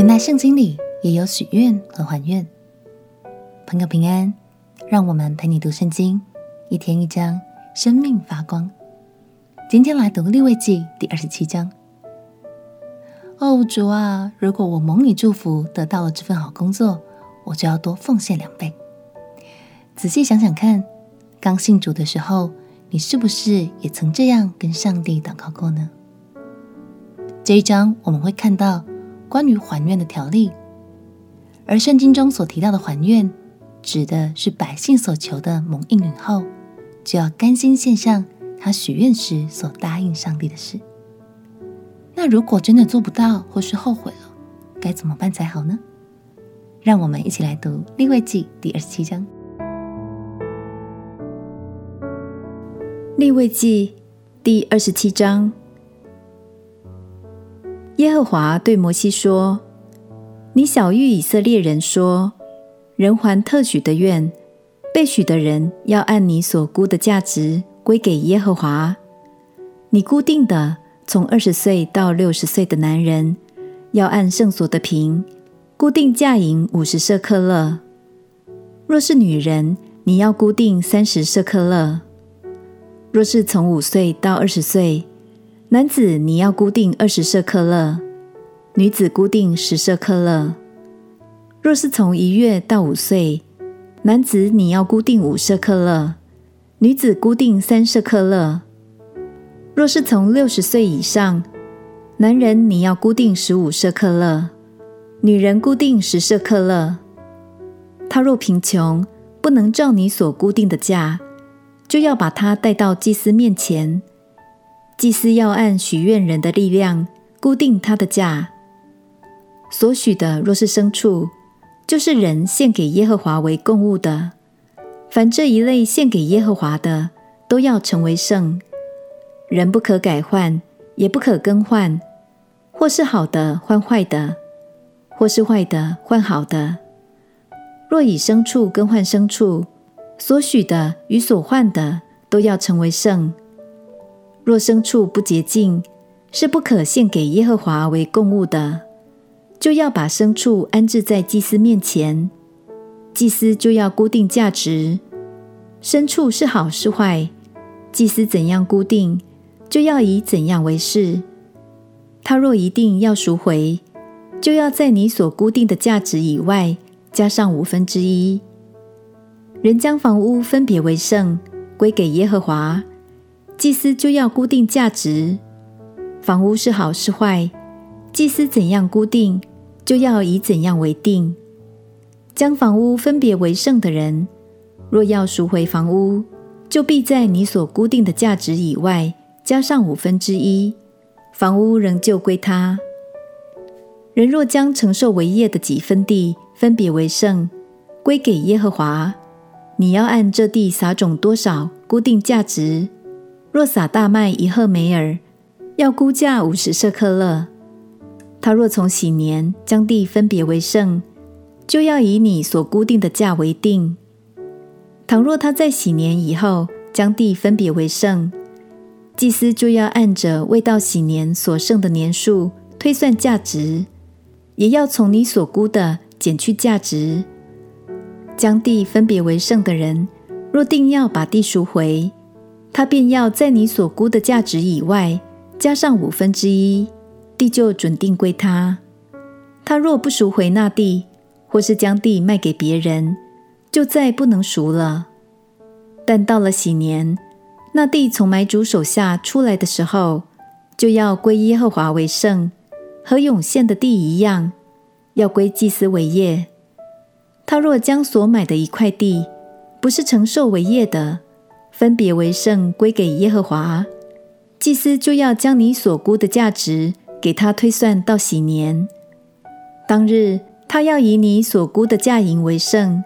原来圣经里也有许愿和还愿。朋友平安，让我们陪你读圣经，一天一章，生命发光。今天来读利未记第二十七章。哦，主啊，如果我蒙你祝福，得到了这份好工作，我就要多奉献两倍。仔细想想看，刚信主的时候，你是不是也曾这样跟上帝祷告过呢？这一章我们会看到关于还愿的条例，而圣经中所提到的还愿，指的是百姓所求的蒙应允后，就要甘心献上他许愿时所答应上帝的事。那如果真的做不到，或是后悔了，该怎么办才好呢？让我们一起来读利未记第二十七章。利未记第二十七章。耶和华对摩西说：“你晓諭以色列人说，人还特许的愿，被许的人要按你所估的价值归给耶和华。你固定的从二十岁到六十岁的男人，要按圣所的平，固定价银五十舍客勒；若是女人，你要固定三十舍客勒。若是从五岁到二十岁。”男子你要固定二十舍克勒，女子固定十舍克勒。若是从一月到五岁，男子你要固定五舍克勒，女子固定三舍克勒。若是从六十岁以上，男人你要固定十五舍克勒，女人固定十舍克勒。他若贫穷，不能照你所固定的价，就要把他带到祭司面前。祭司要按许愿人的力量固定他的价。所许的若是牲畜，就是人献给耶和华为供物的，凡这一类献给耶和华的，都要成为圣。人不可改换，也不可更换，或是好的换坏的，或是坏的换好的。若以牲畜更换牲畜，所许的与所换的都要成为圣。若牲畜不洁净，是不可献给耶和华为供物的，就要把牲畜安置在祭司面前，祭司就要固定价值。牲畜是好是坏，祭司怎样固定，就要以怎样为是。他若一定要赎回，就要在你所固定的价值以外加上五分之一。人将房屋分别为圣，归给耶和华。祭司就要固定价值，房屋是好是坏，祭司怎样固定，就要以怎样为定。将房屋分别为圣的人，若要赎回房屋，就必在你所固定的价值以外加上五分之一，房屋仍旧归他。人若将承受为业的几分地分别为圣，归给耶和华，你要按这地撒种多少，固定价值。若撒大麦一赫梅尔，要估价五十舍克勒。他若从喜年将地分别为圣，就要以你所估定的价为定。倘若他在喜年以后将地分别为圣，祭司就要按着未到喜年所剩的年数推算价值，也要从你所估的减去价值。将地分别为圣的人，若定要把地赎回，他便要在你所估的价值以外加上五分之一，地就准定归他。他若不赎回那地，或是将地卖给别人，就再不能赎了。但到了喜年，那地从买主手下出来的时候，就要归耶和华为圣，和永现的地一样，要归祭司为业。他若将所买的一块地，不是承受为业的，分别为圣，归给耶和华，祭司就要将你所估的价值给他推算到喜年。当日，他要以你所估的价银为圣，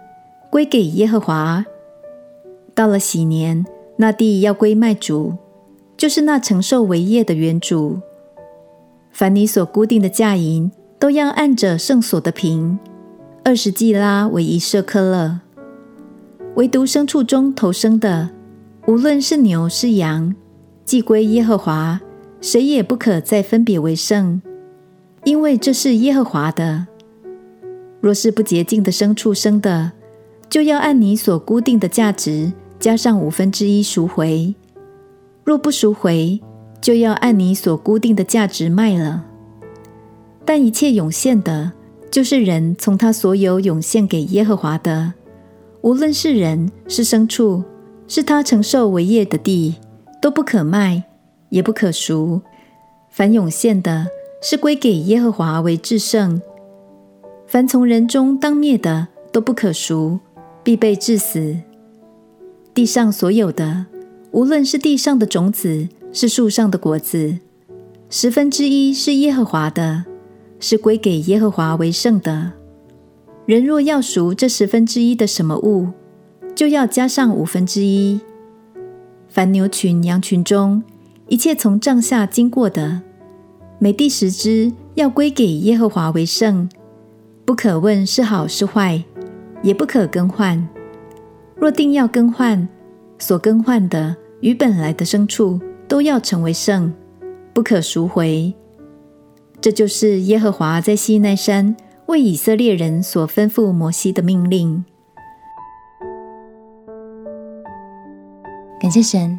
归给耶和华。到了喜年，那地要归卖主，就是那承受为业的原主。凡你所固定的价银，都要按着圣所的平，二十季拉为一舍科勒。唯独牲畜中头生的。无论是牛是羊，既归耶和华，谁也不可再分别为圣。因为这是耶和华的。若是不洁净的牲畜生的，就要按你所固定的价值加上五分之一赎回；若不赎回，就要按你所固定的价值卖了。但一切涌现的，就是人从他所有涌现给耶和华的，无论是人是牲畜，是他承受为业的地，都不可卖，也不可赎。凡涌献的，是归给耶和华为至圣。凡从人中当灭的，都不可赎，必被治死。地上所有的，无论是地上的种子，是树上的果子，十分之一是耶和华的，是归给耶和华为圣的。人若要赎这十分之一的什么物，就要加上五分之一。凡牛群、羊群中，一切从帐下经过的，每第十只要归给耶和华为圣。不可问是好是坏，也不可更换。若定要更换，所更换的与本来的牲畜都要成为圣，不可赎回。这就是耶和华在西奈山为以色列人所吩咐摩西的命令。感谢神，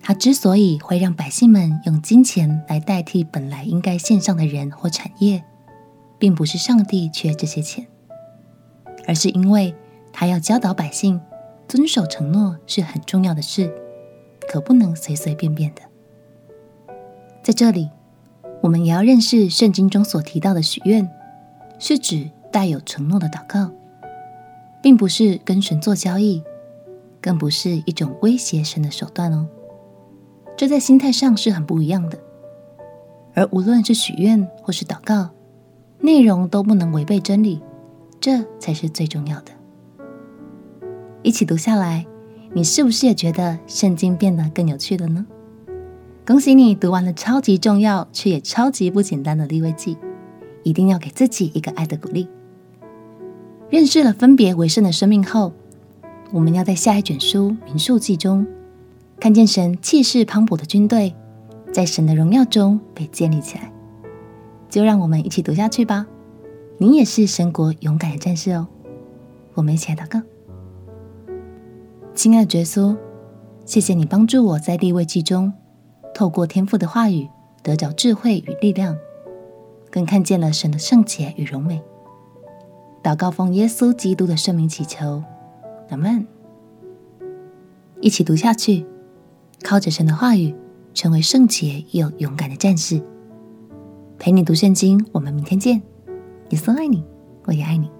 他之所以会让百姓们用金钱来代替本来应该献上的人或产业。并不是上帝缺这些钱，而是因为他要教导百姓遵守承诺是很重要的事，可不能随随便便的。在这里，我们也要认识圣经中所提到的许愿，是指带有承诺的祷告，并不是跟神做交易，更不是一种威胁神的手段哦。这在心态上是很不一样的。而无论是许愿或是祷告，内容都不能违背真理，这才是最重要的。一起读下来，你是不是也觉得圣经变得更有趣了呢？恭喜你读完了超级重要却也超级不简单的立位记，一定要给自己一个爱的鼓励。认识了分别为圣的生命后，我们要在下一卷书民数记中，看见神气势磅礴的军队，在神的荣耀中被建立起来。就让我们一起读下去吧。你也是神国勇敢的战士哦。我们一起来祷告。亲爱的耶稣，谢谢你帮助我在利未记中，透过天父的话语得着智慧与力量，更看见了神的圣洁与荣美。祷告奉耶稣基督的圣名祈求，阿门。一起读下去，靠着神的话语，成为圣洁又勇敢的战士。陪你读圣经，我们明天见。耶稣爱你，我也爱你。